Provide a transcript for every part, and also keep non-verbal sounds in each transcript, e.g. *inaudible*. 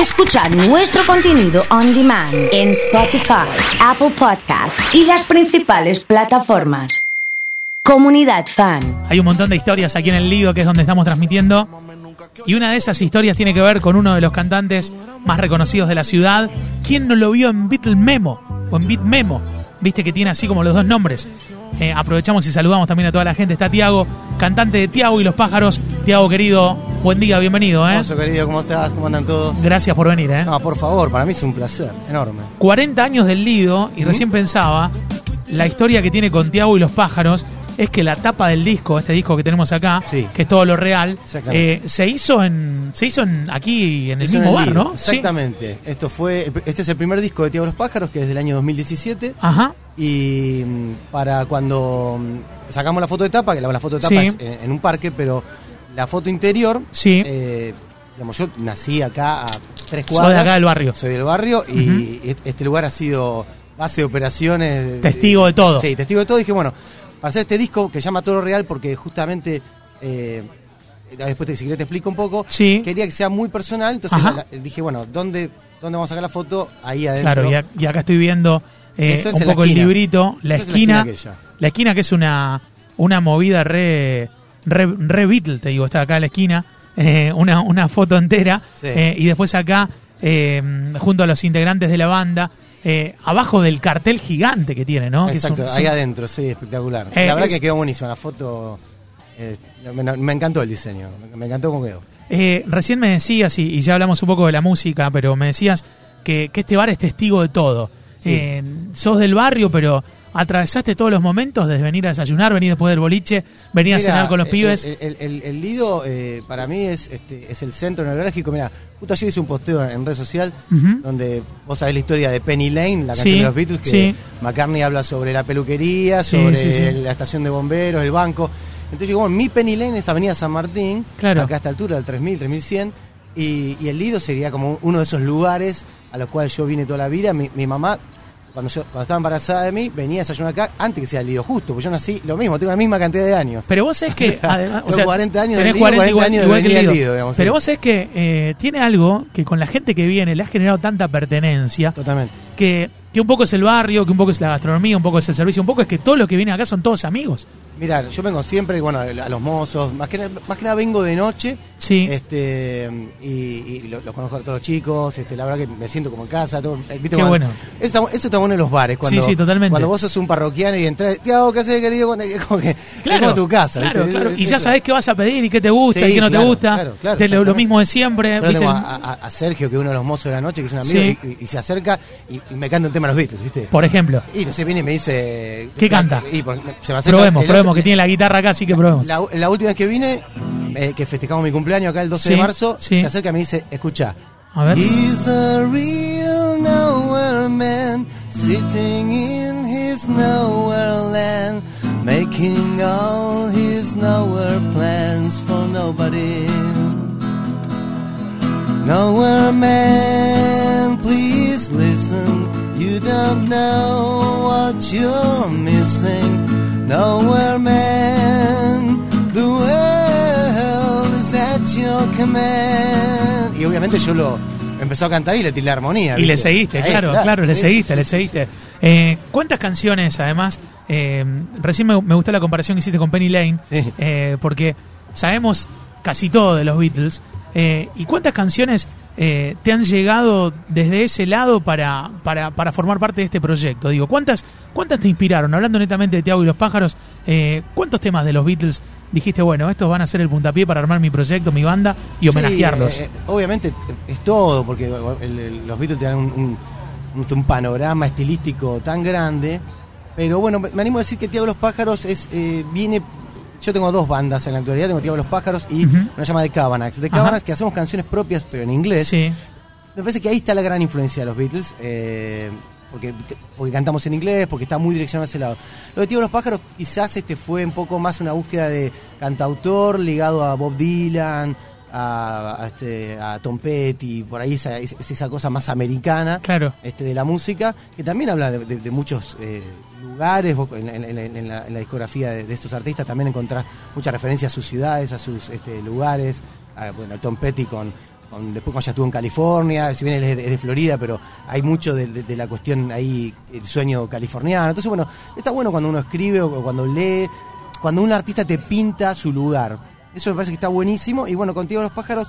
Escuchar nuestro contenido on demand en Spotify, Apple Podcast y las principales plataformas. Comunidad Fan. Hay un montón de historias aquí en el Lido, que es donde estamos transmitiendo. Y una de esas historias tiene que ver con uno de los cantantes más reconocidos de la ciudad. ¿Quién no lo vio en Beatle Memo? O en Beat Memo. Viste que tiene así como los dos nombres. Eh, aprovechamos y saludamos también a toda la gente. Está Tiago, cantante de Tiago y los pájaros. Tiago, querido, buen día, bienvenido. ¿eh? Hermoso, querido, ¿cómo estás? ¿Cómo andan todos? Gracias por venir. ¿eh? No, por favor, para mí es un placer enorme. 40 años del Lido y recién pensaba la historia que tiene con Tiago y los pájaros es que la tapa del disco, este disco que tenemos acá, Sí. que es todo lo real, eh, se hizo en se hizo en, aquí en el mismo en bar, Lido, ¿no? Sí. Exactamente. Esto fue, este es el primer disco de Tiago los Pájaros, que es del año 2017. Ajá. Y mm, para cuando mm, sacamos la foto de tapa, que la, la foto de tapa Sí. es en, en un parque, pero la foto interior, Sí. eh, digamos, yo nací acá a tres Soy cuadras. de acá del barrio. Soy del barrio y este lugar ha sido base de operaciones. Testigo de todo. Sí, testigo de todo. Dije, bueno, para hacer este disco que se llama Todo lo Real, porque justamente, eh, después te, si querés te explico un poco, Sí. quería que sea muy personal, entonces Ajá. la- la- dije, bueno, ¿dónde, ¿dónde vamos a sacar la foto? Ahí adentro. Claro, y, acá estoy viendo eh, es un poco el librito, la Eso es en la esquina, esquina la esquina que es una, una movida re, re, re Beatle, te digo, está acá en la esquina, eh, una, una foto entera, Sí. eh, y después acá, eh, junto a los integrantes de la banda, eh, abajo del cartel gigante que tiene, ¿no? Exacto, un- ahí adentro, sí, espectacular. Eh, la verdad es- que quedó buenísima, la foto, eh, me, me encantó el diseño, me, encantó cómo quedó. Recién me decías, y, y ya hablamos un poco de la música, pero me decías que, que este bar es testigo de todo. Sí. Sos del barrio, pero atravesaste todos los momentos desde venir a desayunar, venir después del boliche, venir a cenar con los pibes. El, el- el- el Lido eh, para mí es, este, es el centro neurálgico. Mira, justo ayer hice un posteo en red social donde vos sabés la historia de Penny Lane, la canción Sí, de los Beatles, que sí. McCartney habla sobre la peluquería, sobre sí. la estación de bomberos, el banco. Entonces yo, bueno, mi Penny Lane es Avenida San Martín, Claro. acá a esta altura, del 3000, 3100, y, y el Lido sería como uno de esos lugares a los cuales yo vine toda la vida. Mi, mi mamá cuando, yo, cuando estaba embarazada de mí, venía a desayunar acá antes que sea el Lido, justo, porque yo nací lo mismo, tengo la misma cantidad de años. Pero vos sabés que, *laughs* además, o sea, 40 años tenés del Lido, 40 igual, años de que el Lido. Lido, digamos, Pero sí. vos sabés que eh, tiene algo que con la gente que viene le ha generado tanta pertenencia Totalmente. que, que un poco es el barrio, que un poco es la gastronomía, un poco es el servicio, un poco es que todos los que vienen acá son todos amigos. Mira, yo vengo siempre, bueno, a los mozos, más que, más que nada vengo de noche, Sí. este y, y lo- los conozco a todos los chicos, este, la verdad que me siento como en casa, todo, eh, ¿viste? Qué Cuando- bueno. Eso está, eso está bueno en los bares, cuando, Sí, sí, totalmente. cuando vos sos un parroquiano y entras, Tiago, ¿qué haces, querido? Cuando, *laughs* como que es como tu casa, claro, ¿viste? claro. Es- Y ya eso. sabés qué vas a pedir y qué te gusta Sí, y qué no te claro, gusta. claro, claro, lo, mismo de siempre. Yo ¿viste? tengo a, a- a Sergio, que es uno de los mozos de la noche, que es un amigo, y se acerca y, y me canta un tema de los Beatles, ¿viste? Por ejemplo, Y no sé, viene y me dice... ¿Qué canta? Y pues, se me probemos, el- probemos, que tiene la guitarra acá, así que probemos. La, la última vez que vine, eh, que festejamos mi cumpleaños acá el 12 Sí, de marzo, sí. se acerca y me dice, escucha. A ver. He's a real nowhere man, sitting in his nowhere land, making all his nowhere plans for nobody. Nowhere man, please listen. You don't know what you're missing. Nowhere man, the world is at your command. Y obviamente yo lo empezó a cantar y le tiré la armonía. Y le seguiste, Ahí, claro, claro, le sí, seguiste, sí, le sí, seguiste. Eh, ¿Cuántas canciones, además? eh, recién me, me gustó la comparación que hiciste con Penny Lane, Sí. eh, porque sabemos casi todo de los Beatles. eh, ¿Y cuántas canciones eh, te han llegado desde ese lado para, para, para formar parte de este proyecto? Digo, ¿cuántas, ¿cuántas te inspiraron? Hablando netamente de Tiago y los pájaros, eh, ¿cuántos temas de los Beatles dijiste, bueno, estos van a ser el puntapié para armar mi proyecto, mi banda y homenajearlos? Sí, eh, obviamente es todo, porque el- el- los Beatles tienen un, un- un- un panorama estilístico tan grande. Pero bueno, me animo a decir que Tiago los Pájaros es viene. Yo tengo dos bandas en la actualidad, tengo Tiago los Pájaros y Ujú. una llama de Cabanax. De Ajá. Cabanax que hacemos canciones propias, pero en inglés. sí, Me parece que ahí está la gran influencia de los Beatles, eh, porque, porque cantamos en inglés, porque está muy direccionado a ese lado. Lo de Tío los Pájaros quizás este fue un poco más una búsqueda de cantautor ligado a Bob Dylan, a, a este, a Tom Petty, por ahí esa, es- es esa cosa más americana claro. este, de la música, que también habla de, de- de muchos eh, lugares, en, en- la, discografía de, estos artistas también encontrás muchas referencias a sus ciudades, a sus este, lugares, a, bueno, Tom Petty con, después cuando ya estuvo en California, si bien es de, Florida, pero hay mucho de, la cuestión ahí, el sueño californiano. Entonces, bueno, está bueno cuando uno escribe o cuando lee, cuando un artista te pinta su lugar. Eso me parece que está buenísimo. Y bueno, contigo los pájaros,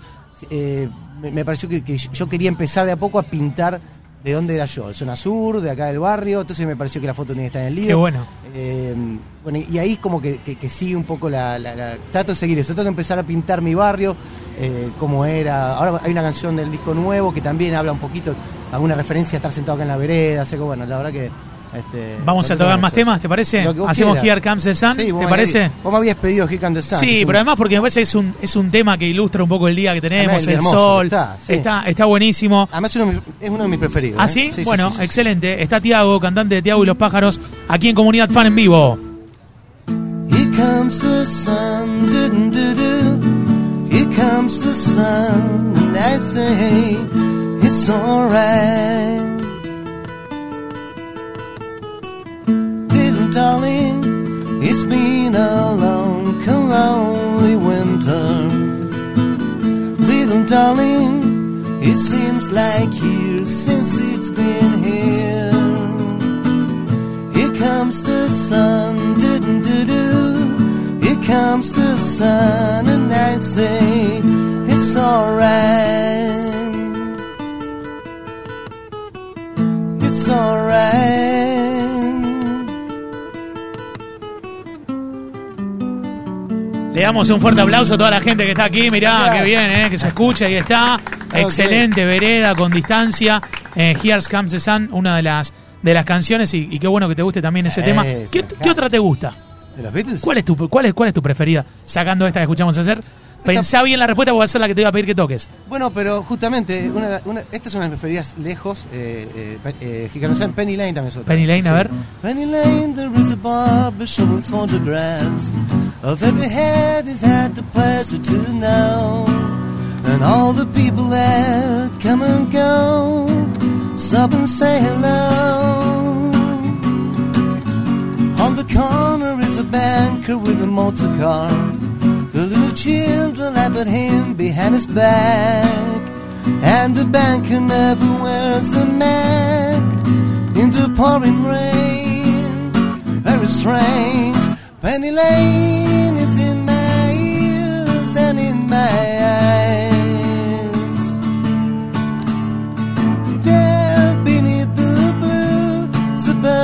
eh, me, pareció que yo quería empezar de a poco a pintar de dónde era yo, de zona sur, de acá del barrio. Entonces me pareció que la foto tenía que estar en el libro. Qué bueno. Eh, bueno, y ahí como que, que- que sigue un poco la, la- la- Trato de seguir eso, trato de empezar a pintar mi barrio, eh, cómo era. Ahora hay una canción del disco nuevo que también habla un poquito, alguna referencia a estar sentado acá en la vereda, así que bueno, la verdad que... este, Vamos a tocar más temas, ¿te parece? Hacemos quieras. Here Comes the Sun, Sí, ¿te parece? Vos me habías pedido Here Comes the Sun. Sí, es un- pero además porque me parece que es un, es un tema que ilustra un poco el día que tenemos, el hermoso sol. está, sí. está, está buenísimo. Además uno de mis- es uno de mis preferidos. ¿Ah, ¿eh? sí? sí, bueno, sí, sí. excelente. Está Tiago, cantante de Tiago y los pájaros, aquí en Comunidad Fan en vivo. Here comes the sun, do do do do. Here comes the sun, and I say it's alright. Darling, it's been a long, lonely winter. Little darling, it seems like years since it's been here. Here comes the sun, do do do do. Here comes the sun, and I say it's alright. Damos un fuerte aplauso a toda la gente que está aquí. Mirá, qué bien, ¿eh? que se escucha y está. Excelente, vereda, con distancia. Eh, Here Comes the Sun, una de las, de las canciones, y, y qué bueno que te guste también ese Sí, tema. sí, ¿Qué, otra te gusta? ¿De los Beatles? ¿Cuál es tu, cuál es, cuál es tu preferida? Sacando esta que escuchamos hacer. Pensá bien la respuesta porque va a ser la que te voy a pedir que toques. Bueno, pero justamente, una, una- esta es una de mis preferidas lejos. Eh, eh, eh, Sun, Penny Lane también es otra. Penny Lane, a ver. Penny Lane, there is a barber showing photographs of every head he's had the pleasure to know. And all the people that come and go, stop and say hello. On the corner is a banker with a motor car. The little children laugh at him behind his back. And the banker never wears a mask in the pouring rain. Very strange. Penny Lane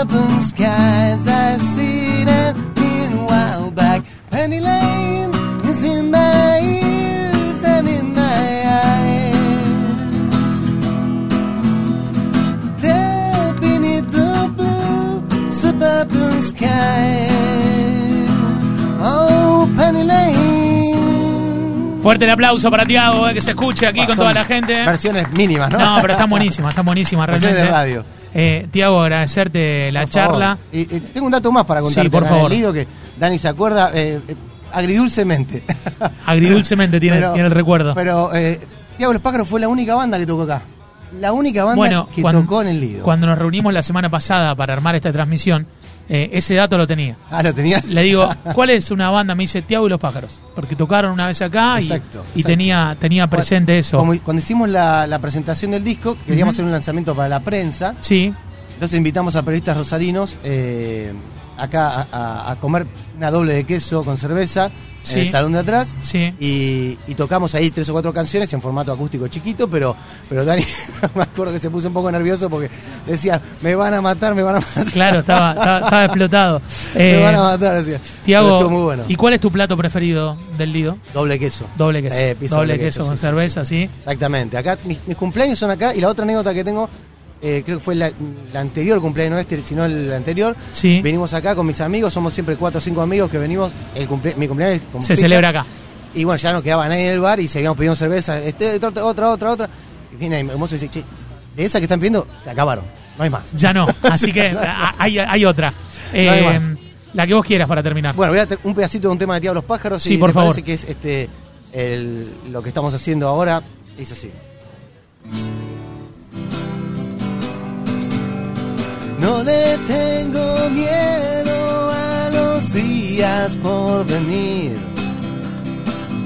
suburban skies, I see that meanwhile back. Penny Lane is in my ears and in my eyes. There beneath the blue suburban skies. Oh, Penny Lane. Fuerte el aplauso para Tiago, eh, que se escuche aquí con Son toda la gente. Versiones mínimas, ¿no? No, pero están buenísimas, están buenísimas *laughs* Versiones realmente. de radio. Eh, Tiago, agradecerte la Por charla. favor. Y, y tengo un dato más para contarte. Sí, por favor. que Dani se acuerda eh, eh, agridulcemente. *laughs* Agridulcemente tiene, tiene el recuerdo. Pero eh, Tiago Los Pájaros fue la única banda que tocó acá. La única banda bueno, que cuando, tocó en el Lido. cuando nos reunimos la semana pasada para armar esta transmisión, eh, ese dato lo tenía. Ah, lo tenías. Le digo, *laughs* ¿cuál es una banda? Me dice Tiago y los pájaros. Porque tocaron una vez acá y, Exacto, y exacto. tenía, tenía presente eso. Como cuando hicimos la, la presentación del disco, queríamos hacer un lanzamiento para la prensa. Sí, Entonces invitamos a periodistas rosarinos eh, acá a, comer una doble de queso con cerveza Sí. en el salón de atrás. sí. Y, y tocamos ahí tres o cuatro canciones en formato acústico chiquito, pero, pero Dani *laughs* me acuerdo que se puso un poco nervioso porque decía, me van a matar, me van a matar. Claro, estaba, estaba, estaba explotado. *laughs* me Eh, van a matar, decía. Tiago, estuvo muy bueno. ¿y cuál es tu plato preferido del Lido? Doble queso. Doble queso. Eh, doble queso, con sí, cerveza, sí. Exactamente. Acá mis, mis cumpleaños son acá y la otra anécdota que tengo, eh, creo que fue la, la anterior cumpleaños, no este, sino el anterior. Sí. Venimos acá con mis amigos, somos siempre cuatro o cinco amigos que venimos. El cumple- mi cumpleaños es con Se celebra acá. Y bueno, ya nos quedaba nadie en el bar y seguíamos pidiendo cerveza. Este, otra, otra, otra, otra. Y viene el mozo y dice, che, de esas que están pidiendo, se acabaron. No hay más. Ya no, así que *laughs* hay, hay otra. Eh, hay más. la que vos quieras para terminar. Bueno, voy a hacer un pedacito de un tema de Diablos Pájaros. Sí, y por me favor. parece que es este el- lo que estamos haciendo ahora. Dice así. No le tengo miedo a los días por venir.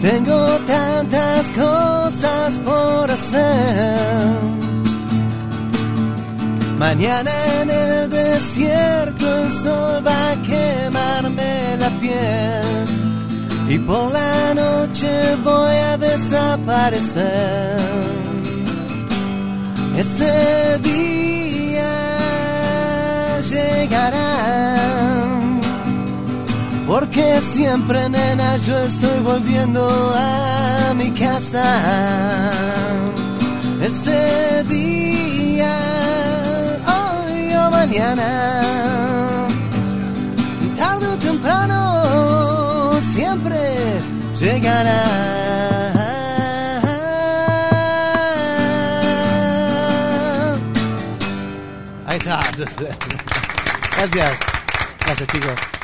Tengo tantas cosas por hacer. Mañana en el desierto el sol va a quemarme la piel y por la noche voy a desaparecer. Ese día porque siempre nena yo estoy volviendo a mi casa. Ese día, hoy o mañana, tarde o temprano, siempre llegará. Ahí está. *laughs* Gracias. Gracias chicos.